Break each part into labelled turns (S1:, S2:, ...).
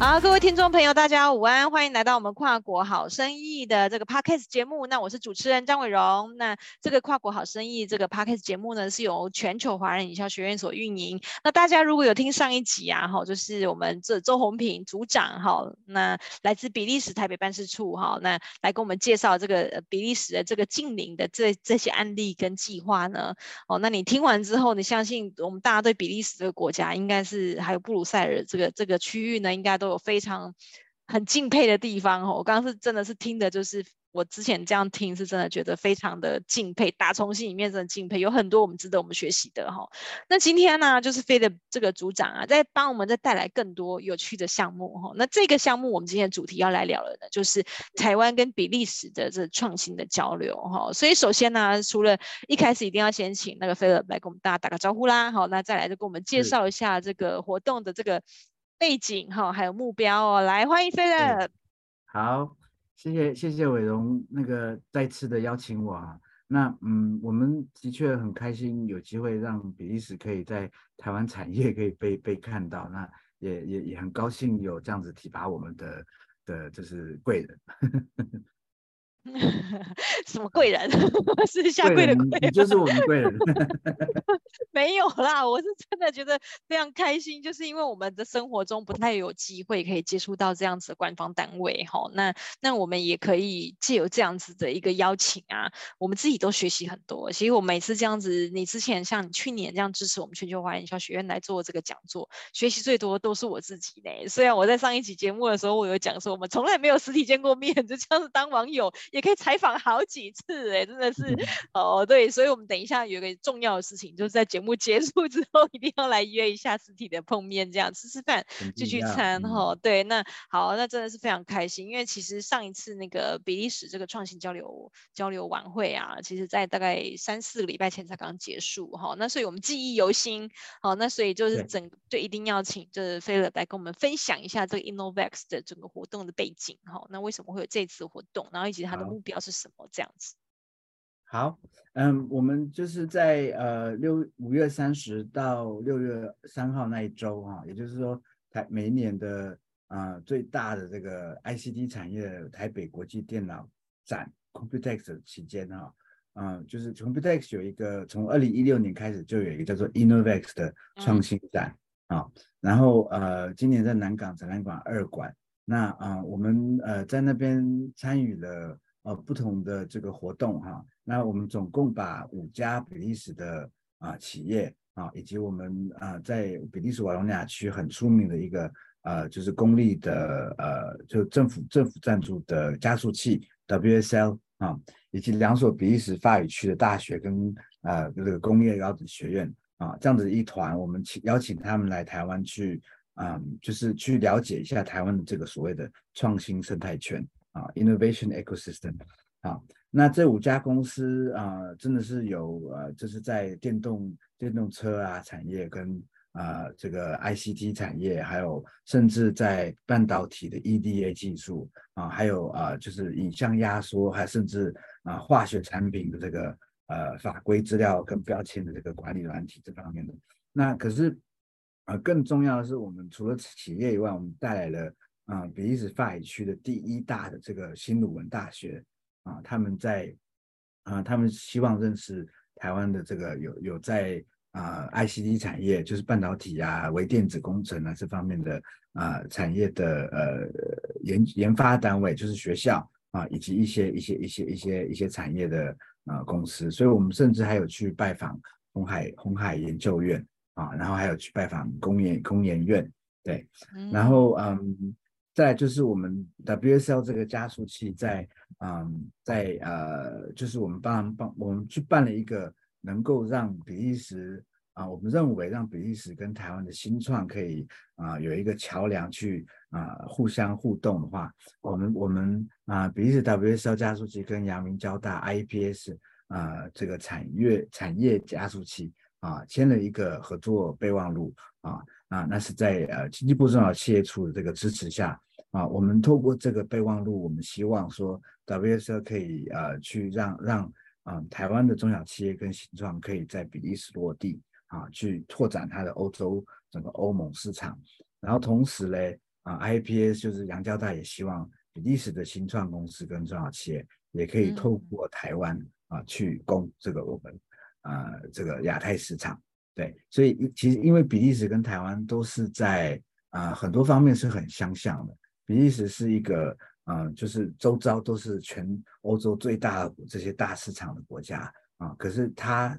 S1: 好，各位听众朋友，大家午安，欢迎来到我们跨国好生意的这个 Podcast 节目。那我是主持人张伟荣。那这个跨国好生意这个 Podcast 节目呢，是由全球华人营销学院所运营。那大家如果有听上一集啊，哈，就是我们这周鸿平组长哈，那来自比利时台北办事处哈，那来给我们介绍这个比利时的这个近邻的这这些案例跟计划呢。哦，那你听完之后，你相信我们大家对比利时这个国家，应该是还有布鲁塞尔这个这个区域呢，应该都。有非常很敬佩的地方哦，我刚刚是真的是听的，就是我之前这样听是真的觉得非常的敬佩，打从心里面真的敬佩，有很多我们值得我们学习的哈。那今天呢，就是 Philip 这个组长啊，在帮我们再带来更多有趣的项目哈。那这个项目我们今天的主题要来聊的呢，就是台湾跟比利时的这创新的交流哈。所以首先呢，除了一开始一定要先请那个 Philip 来跟我们大家打个招呼啦，好，那再来就跟我们介绍一下这个活动的这个。背景哈，还有目标哦，来欢迎 Philip。
S2: 好，谢谢谢谢伟荣那个再次的邀请我啊。那嗯，我们的确很开心有机会让比利时可以在台湾产业可以被被看到，那也也也很高兴有这样子提拔我们的的就是贵人。
S1: 什么贵人？是下跪的贵人，
S2: 就是我们贵人。
S1: 没有啦，我是真的觉得非常开心，就是因为我们的生活中不太有机会可以接触到这样子的官方单位哈。那那我们也可以借由这样子的一个邀请啊，我们自己都学习很多。其实我每次这样子，你之前像你去年这样支持我们全球华人营销学院来做这个讲座，学习最多都是我自己呢。虽然我在上一期节目的时候，我有讲说我们从来没有实体见过面，就这样子当网友。也可以采访好几次哎，真的是哦，对，所以我们等一下有一个重要的事情，就是在节目结束之后，一定要来约一下实体的碰面，这样吃吃饭、聚聚餐哈。对，那好，那真的是非常开心，因为其实上一次那个比利时这个创新交流交流晚会啊，其实在大概三四个礼拜前才刚结束哈。那所以我们记忆犹新，好，那所以就是整就一定要请就是 Philip 来跟我们分享一下这个 InnoVax 的整个活动的背景哈。那为什么会有这次活动，然后以及它的目标是什么？这样子。
S2: 好，嗯，我们就是在呃六五月三十到六月三号那一周哈、啊，也就是说台每一年的啊、呃、最大的这个 ICT 产业台北国际电脑展 Computex 期间哈，嗯、呃，就是 Computex 有一个从二零一六年开始就有一个叫做 Innovex 的创新展啊、嗯，然后呃今年在南港展览馆二馆，那啊、呃、我们呃在那边参与了。呃，不同的这个活动哈，那我们总共把五家比利时的啊企业啊，以及我们啊在比利时瓦隆尼亚区很出名的一个呃，就是公立的呃，就政府政府赞助的加速器 WSL 啊，以及两所比利时法语区的大学跟呃这个工业高等学院啊，这样子一团，我们请邀请他们来台湾去啊，就是去了解一下台湾的这个所谓的创新生态圈。啊，Innovation Ecosystem，啊，那这五家公司啊，真的是有呃，就是在电动电动车啊产业跟啊这个 ICT 产业，还有甚至在半导体的 EDA 技术啊，还有啊就是影像压缩，还甚至啊化学产品的这个呃法规资料跟标签的这个管理软体这方面的。那可是啊，更重要的是，我们除了企业以外，我们带来了。啊，比利时法语区的第一大的这个新鲁文大学啊，他们在啊，他们希望认识台湾的这个有有在啊 ICT 产业，就是半导体啊、微电子工程啊这方面的啊产业的呃研研发单位，就是学校啊，以及一些一些一些一些一些产业的啊公司，所以我们甚至还有去拜访红海红海研究院啊，然后还有去拜访工研工研院，对，然后嗯。再就是我们 WSL 这个加速器在，嗯，在呃，就是我们帮帮我们去办了一个能够让比利时啊，我们认为让比利时跟台湾的新创可以啊有一个桥梁去啊互相互动的话，我们我们啊比利时 WSL 加速器跟阳明交大 IPS 啊这个产业产业加速器啊签了一个合作备忘录啊啊，那是在呃经济部中小企业处的这个支持下。啊，我们透过这个备忘录，我们希望说，WSL 可以呃去让让啊、呃、台湾的中小企业跟新创可以在比利时落地啊，去拓展它的欧洲整个欧盟市场。然后同时嘞啊，IAPS 就是杨交大也希望比利时的新创公司跟中小企业也可以透过台湾啊去攻这个我们啊这个亚太市场。对，所以其实因为比利时跟台湾都是在啊很多方面是很相像的。比利时是一个啊，就是周遭都是全欧洲最大的这些大市场的国家啊，可是它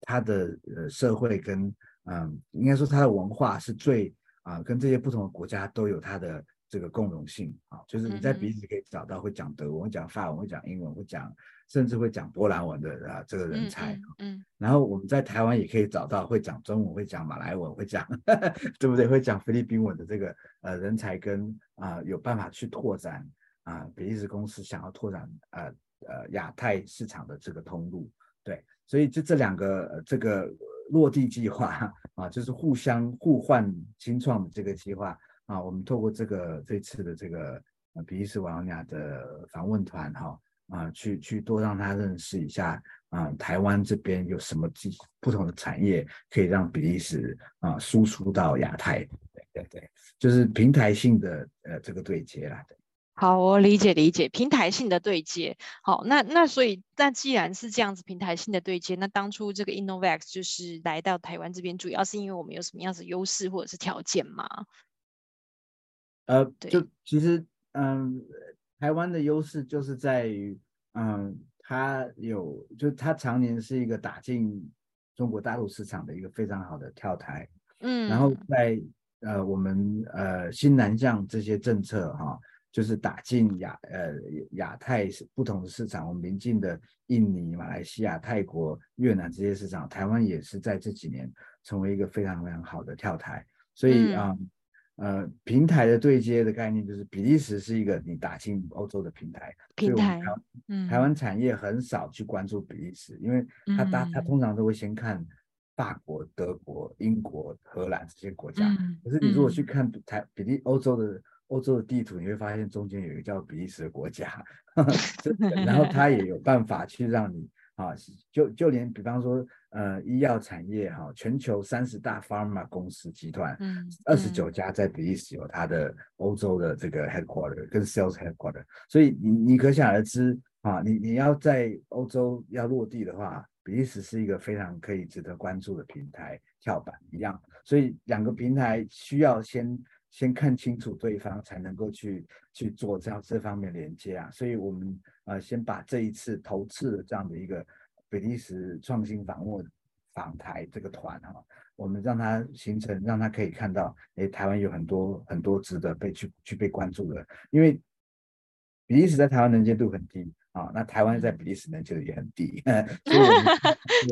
S2: 它的呃社会跟嗯，应该说它的文化是最啊，跟这些不同的国家都有它的这个共融性啊，就是你在比利时可以找到会讲德文、会讲法文、会讲英文、会讲甚至会讲波兰文的啊这个人才。嗯，嗯，然后我们在台湾也可以找到会讲中文、会讲马来文、会讲 对不对？会讲菲律宾文的这个呃人才跟啊有办法去拓展啊比利时公司想要拓展呃呃亚太市场的这个通路。对，所以就这两个、呃、这个。落地计划 啊，就是互相互换新创的这个计划啊，我们透过这个这次的这个比利时瓦隆纳的访问团哈啊，去去多让他认识一下啊，台湾这边有什么不同的产业可以让比利时啊输出到亚太，对对对，就是平台性的呃这个对接啦。
S1: 好，我理解理解平台性的对接。好，那那所以，那既然是这样子平台性的对接，那当初这个 Innovex 就是来到台湾这边，主要是因为我们有什么样子优势或者是条件吗？
S2: 呃，就其实，嗯，台湾的优势就是在于，嗯，它有，就它常年是一个打进中国大陆市场的一个非常好的跳台。嗯，然后在呃我们呃新南向这些政策哈。就是打进亚呃亚太不同的市场，我们邻近的印尼、马来西亚、泰国、越南这些市场，台湾也是在这几年成为一个非常非常好的跳台。所以啊、嗯、呃平台的对接的概念就是比利时是一个你打进欧洲的平台。平台，嗯，台湾产业很少去关注比利时，因为他大他通常都会先看法国、德国、英国、荷兰这些国家。可是你如果去看台比利欧洲的。欧洲的地图，你会发现中间有一个叫比利时的国家，然后他也有办法去让你啊，就就连比方说呃医药产业哈，全球三十大 pharma 公司集团，嗯，二十九家在比利时有它的欧洲的这个 headquarter 跟 sales headquarter，所以你你可想而知啊，你你要在欧洲要落地的话，比利时是一个非常可以值得关注的平台跳板一样，所以两个平台需要先。先看清楚对方，才能够去去做这样这方面连接啊。所以，我们呃先把这一次头次的这样的一个比利时创新访问访台这个团哈，我们让它形成，让它可以看到，哎，台湾有很多很多值得被去去被关注的。因为比利时在台湾能见度很低啊，那台湾在比利时能见度也很低，所以我们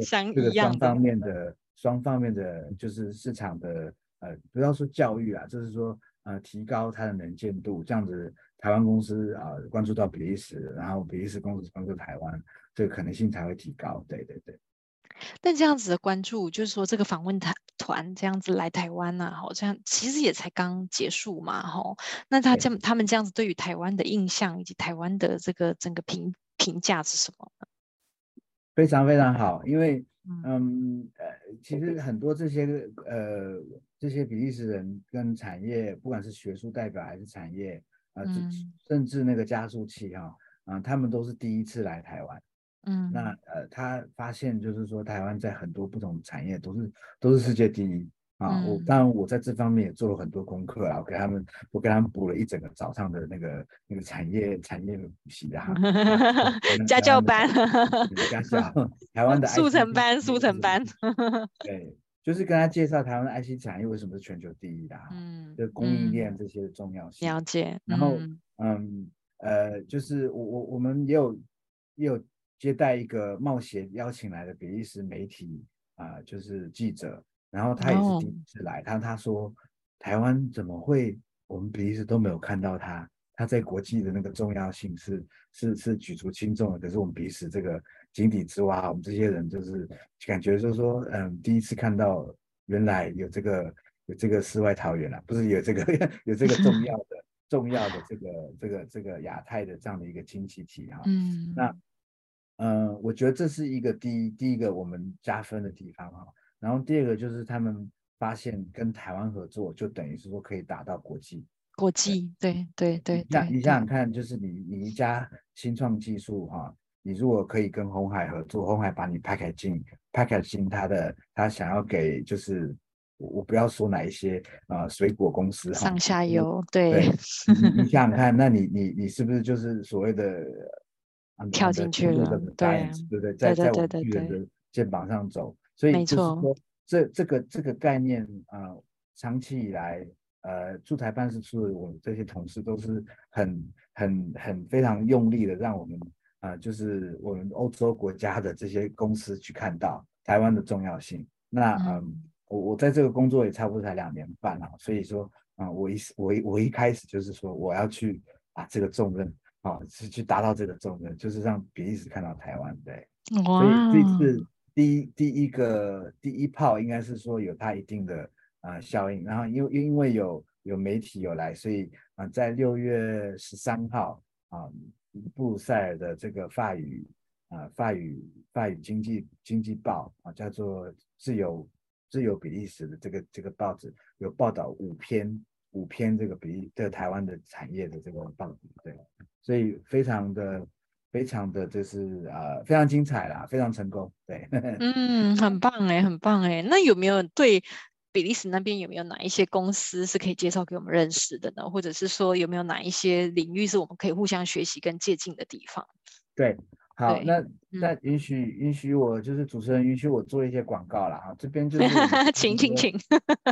S2: 这个双方面的双方面的就是市场的。呃，不要说教育啊，就是说，呃，提高它的能见度，这样子，台湾公司啊、呃、关注到比利时，然后比利时公司关注台湾，这个可能性才会提高。对对对。
S1: 但这样子的关注，就是说这个访问团团这样子来台湾呢、啊，好像其实也才刚结束嘛，吼。那他这他们这样子对于台湾的印象以及台湾的这个整个评评价是什么呢？
S2: 非常非常好，因为。嗯，呃，其实很多这些呃这些比利时人跟产业，不管是学术代表还是产业啊，呃嗯、甚至那个加速器哈啊、呃，他们都是第一次来台湾。嗯，那呃，他发现就是说，台湾在很多不同产业都是都是世界第一。啊，我当然我在这方面也做了很多功课啊，我给他们，我给他们补了一整个早上的那个那个产业产业的补习啊，
S1: 家教班，
S2: 家教，台湾的
S1: 速成班，速成班，
S2: 对，就是跟他介绍台湾的 IC 产业为什么是全球第一的，嗯，就供应链。这些的重要性，
S1: 了解，
S2: 然后嗯呃，就是我我我们也有也有接待一个冒险邀请来的比利时媒体啊，就是记者。然后他也是第一次来，他、oh. 他说台湾怎么会我们比利时都没有看到他，他在国际的那个重要性是是是举足轻重的。可是我们比利时这个井底之蛙，我们这些人就是感觉就是说，嗯，第一次看到原来有这个有这个世外桃源了，不是有这个 有这个重要的 重要的这个这个这个亚太的这样的一个经济体哈。嗯，那嗯，我觉得这是一个第一第一个我们加分的地方哈。然后第二个就是他们发现跟台湾合作，就等于是说可以打到国际
S1: 国际，对对对对。
S2: 像你想想看，就是你你一家新创技术哈、啊，你如果可以跟红海合作，红海把你 packaging packaging 它的他想要给就是我不要说哪一些啊、呃、水果公司
S1: 上下游，
S2: 对，
S1: 对
S2: 你你想想 看，那你你你是不是就是所谓的
S1: 跳进去了？对
S2: 对不对？在在我们巨人的肩膀上走，所以就是说这这个这个概念啊。呃长期以来，呃，驻台办事处我们这些同事都是很、很、很非常用力的，让我们啊、呃，就是我们欧洲国家的这些公司去看到台湾的重要性。那嗯、呃，我我在这个工作也差不多才两年半啊，所以说啊、呃，我一我一我一开始就是说我要去把这个重任啊，是去达到这个重任，就是让比利时看到台湾。对，
S1: 哇
S2: 所以这次第一第一个第一炮应该是说有它一定的。啊、效应，然后因为因为有有媒体有来，所以啊、在六月十三号啊，布鲁塞尔的这个法语啊、法语法语经济经济报啊，叫做自由自由比利时的这个这个报纸有报道五篇五篇这个比利这个台湾的产业的这个报纸，对，所以非常的非常的就是啊、呃，非常精彩啦，非常成功，对，
S1: 嗯，很棒哎，很棒哎，那有没有对？比利时那边有没有哪一些公司是可以介绍给我们认识的呢？或者是说有没有哪一些领域是我们可以互相学习跟借鉴的地方？
S2: 对，好，那那允许、嗯、允许我就是主持人允许我做一些广告了哈，这边就是
S1: 请请请，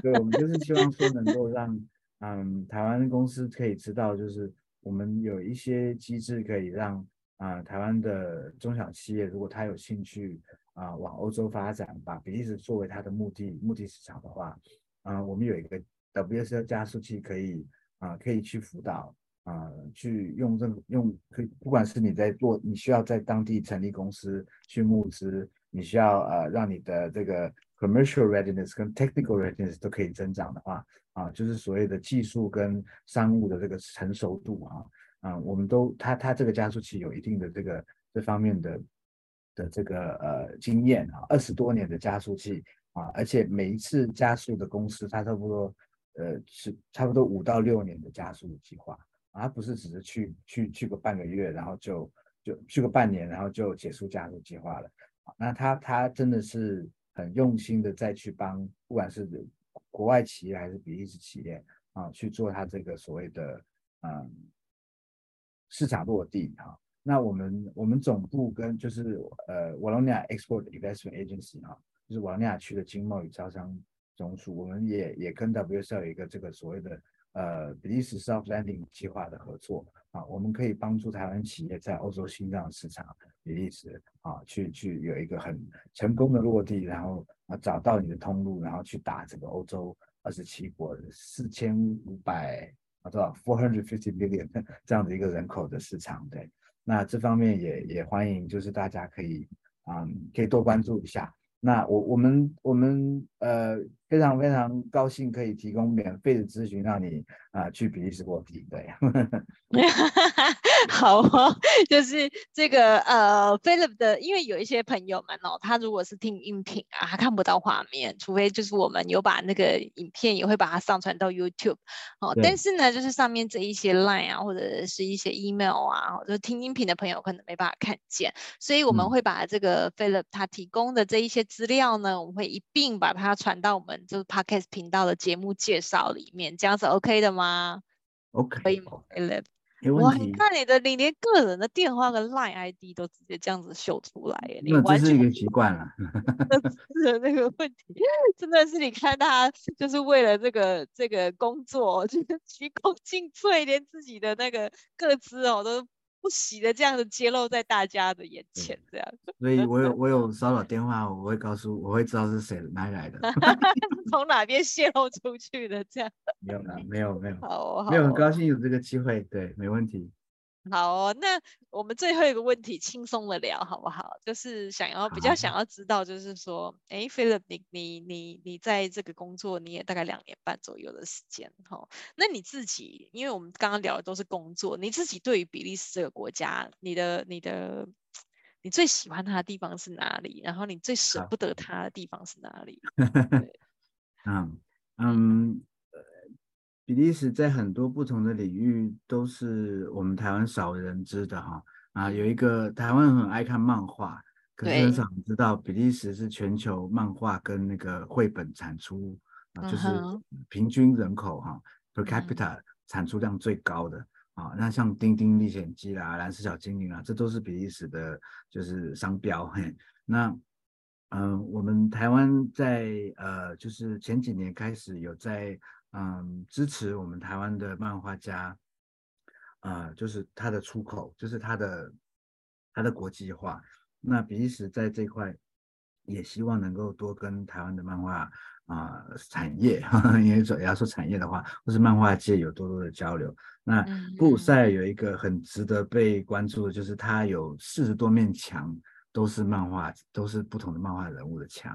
S2: 对，我们就是希望说 能够让嗯台湾公司可以知道，就是我们有一些机制可以让啊、台湾的中小企业，如果他有兴趣。啊，往欧洲发展，把比利时作为他的目的目的市场的话，啊，我们有一个 WSL 加速器可以啊，可以去辅导啊，去用这用可以，不管是你在做，你需要在当地成立公司去募资，你需要呃让你的这个 commercial readiness 跟 technical readiness 都可以增长的话，啊，就是所谓的技术跟商务的这个成熟度啊，啊，我们都他他这个加速器有一定的这个这方面的。的这个呃经验啊，二十多年的加速器啊，而且每一次加速的公司，它差不多呃是差不多五到六年的加速计划啊，它不是只是去去去个半个月，然后就就去个半年，然后就结束加速计划了。那他他真的是很用心的再去帮，不管是国外企业还是比利时企业啊，去做他这个所谓的嗯市场落地哈。那我们我们总部跟就是呃瓦罗尼亚 Export Investment Agency 啊，就是瓦罗尼亚区的经贸与招商总署，我们也也跟 WSL 有一个这个所谓的呃比利时 Soft Landing 计划的合作啊，我们可以帮助台湾企业在欧洲新疆市场比利时啊去去有一个很成功的落地，然后啊找到你的通路，然后去打这个欧洲二十七国四千五百啊多少 four hundred fifty million 这样的一个人口的市场，对。那这方面也也欢迎，就是大家可以，啊，可以多关注一下。那我我们我们呃非常非常高兴可以提供免费的咨询，让你啊、呃、去比利时落地。对，
S1: 好哦，就是这个呃 Philip 的，因为有一些朋友们哦，他如果是听音频啊，他看不到画面，除非就是我们有把那个影片也会把它上传到 YouTube 哦。但是呢，就是上面这一些 Line 啊，或者是一些 Email 啊，就听音频的朋友可能没办法看见，所以我们会把这个 Philip 他提供的这一些。资料呢，我们会一并把它传到我们就是 Podcast 频道的节目介绍里面，这样是 OK 的吗
S2: ？OK，
S1: 可以
S2: 吗。
S1: 我还看你的，你连个人的电话跟 Line ID 都直接这样子秀出来耶，
S2: 那这是一个习惯了。
S1: 是那个问题，真的是你看他就是为了这个这个工作，就是 鞠躬尽瘁，连自己的那个个资哦都。不喜的这样子揭露在大家的眼前，这样。
S2: 所以我有我有 骚扰电话，我会告诉，我会知道是谁哪里来的，
S1: 从哪边泄露出去的这样。
S2: 没有啦，没有没有，
S1: 好，好，
S2: 没有，很高兴有这个机会，对，没问题。
S1: 好哦，那我们最后一个问题轻松的聊好不好？就是想要比较想要知道，就是说，哎，Philip，你你你你在这个工作你也大概两年半左右的时间，哈，那你自己，因为我们刚刚聊的都是工作，你自己对于比利时这个国家，你的你的你最喜欢它的地方是哪里？然后你最舍不得它的地方是哪里？
S2: 嗯 嗯。比利时在很多不同的领域都是我们台湾少人知的哈啊，有一个台湾很爱看漫画，可是很少人知道比利时是全球漫画跟那个绘本产出啊，就是平均人口哈 per capita 产出量最高的啊。那像《丁丁历险记》啦，《蓝色小精灵》啊，这都是比利时的，就是商标。嘿，那嗯、呃，我们台湾在呃，就是前几年开始有在。嗯，支持我们台湾的漫画家，啊、呃，就是他的出口，就是他的他的国际化。那比利时在这块也希望能够多跟台湾的漫画啊、呃、产业，因为说要说产业的话，或是漫画界有多多的交流。那布鲁塞尔有一个很值得被关注的，就是它有四十多面墙，都是漫画，都是不同的漫画人物的墙、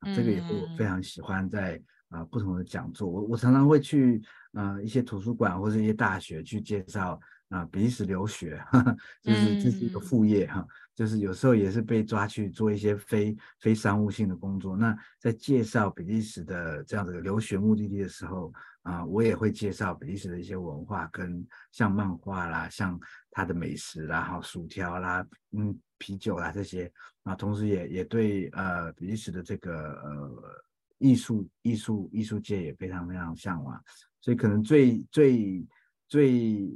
S2: 啊。这个也是我非常喜欢在。啊、呃，不同的讲座，我我常常会去呃一些图书馆或者一些大学去介绍啊、呃、比利时留学，呵 呵就是这是一个副业哈、嗯，就是有时候也是被抓去做一些非非商务性的工作。那在介绍比利时的这样的留学目的地的时候啊、呃，我也会介绍比利时的一些文化，跟像漫画啦，像它的美食啦，哈，薯条啦，嗯，啤酒啦这些啊，同时也也对呃比利时的这个呃。艺术艺术艺术界也非常非常向往，所以可能最最最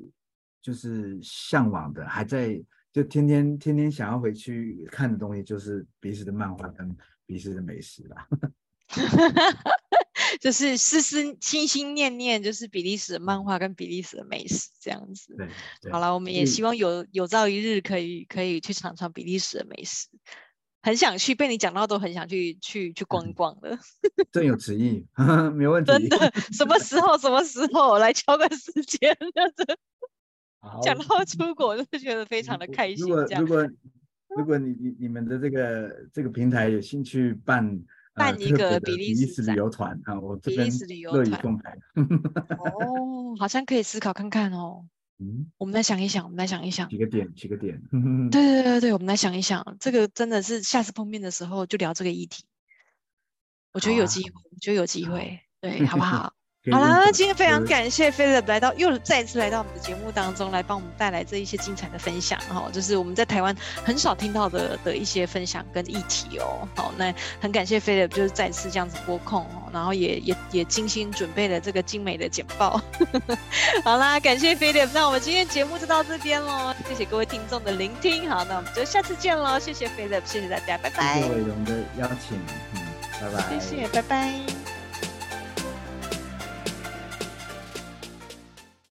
S2: 就是向往的，还在就天天天天想要回去看的东西，就是比利时的漫画跟比利时的美食啦。
S1: 就是思思心心念念，就是比利时的漫画跟比利时的美食这样子。
S2: 对，对
S1: 好了，我们也希望有有朝一日可以可以去尝尝比利时的美食。很想去，被你讲到都很想去去去逛逛了。
S2: 正有此意，没问题。
S1: 真的，什么时候什么时候来敲个时间？讲到出国就觉得非常的开心。
S2: 如果如果如果你你你们的这个这个平台有兴趣办
S1: 办一个比
S2: 利时旅游团啊，我这边乐意奉陪。
S1: 哦，好像可以思考看看哦。嗯，我们来想一想，我们来想一想
S2: 几个点，几个点。
S1: 对对对对，我们来想一想，这个真的是下次碰面的时候就聊这个议题。我觉得有机会，我觉得有机会，对，好不好？好了，今天非常感谢 Philip 来到，又再次来到我们的节目当中，来帮我们带来这一些精彩的分享哈，就是我们在台湾很少听到的的一些分享跟议题哦。好，那很感谢 Philip 就是再次这样子播控哦，然后也也也精心准备了这个精美的简报。好啦，感谢 Philip，那我们今天节目就到这边喽，谢谢各位听众的聆听，好，那我们就下次见喽，谢谢 Philip，谢谢大家，拜拜。
S2: 谢谢伟荣的邀请，嗯，拜拜，
S1: 谢谢，拜拜。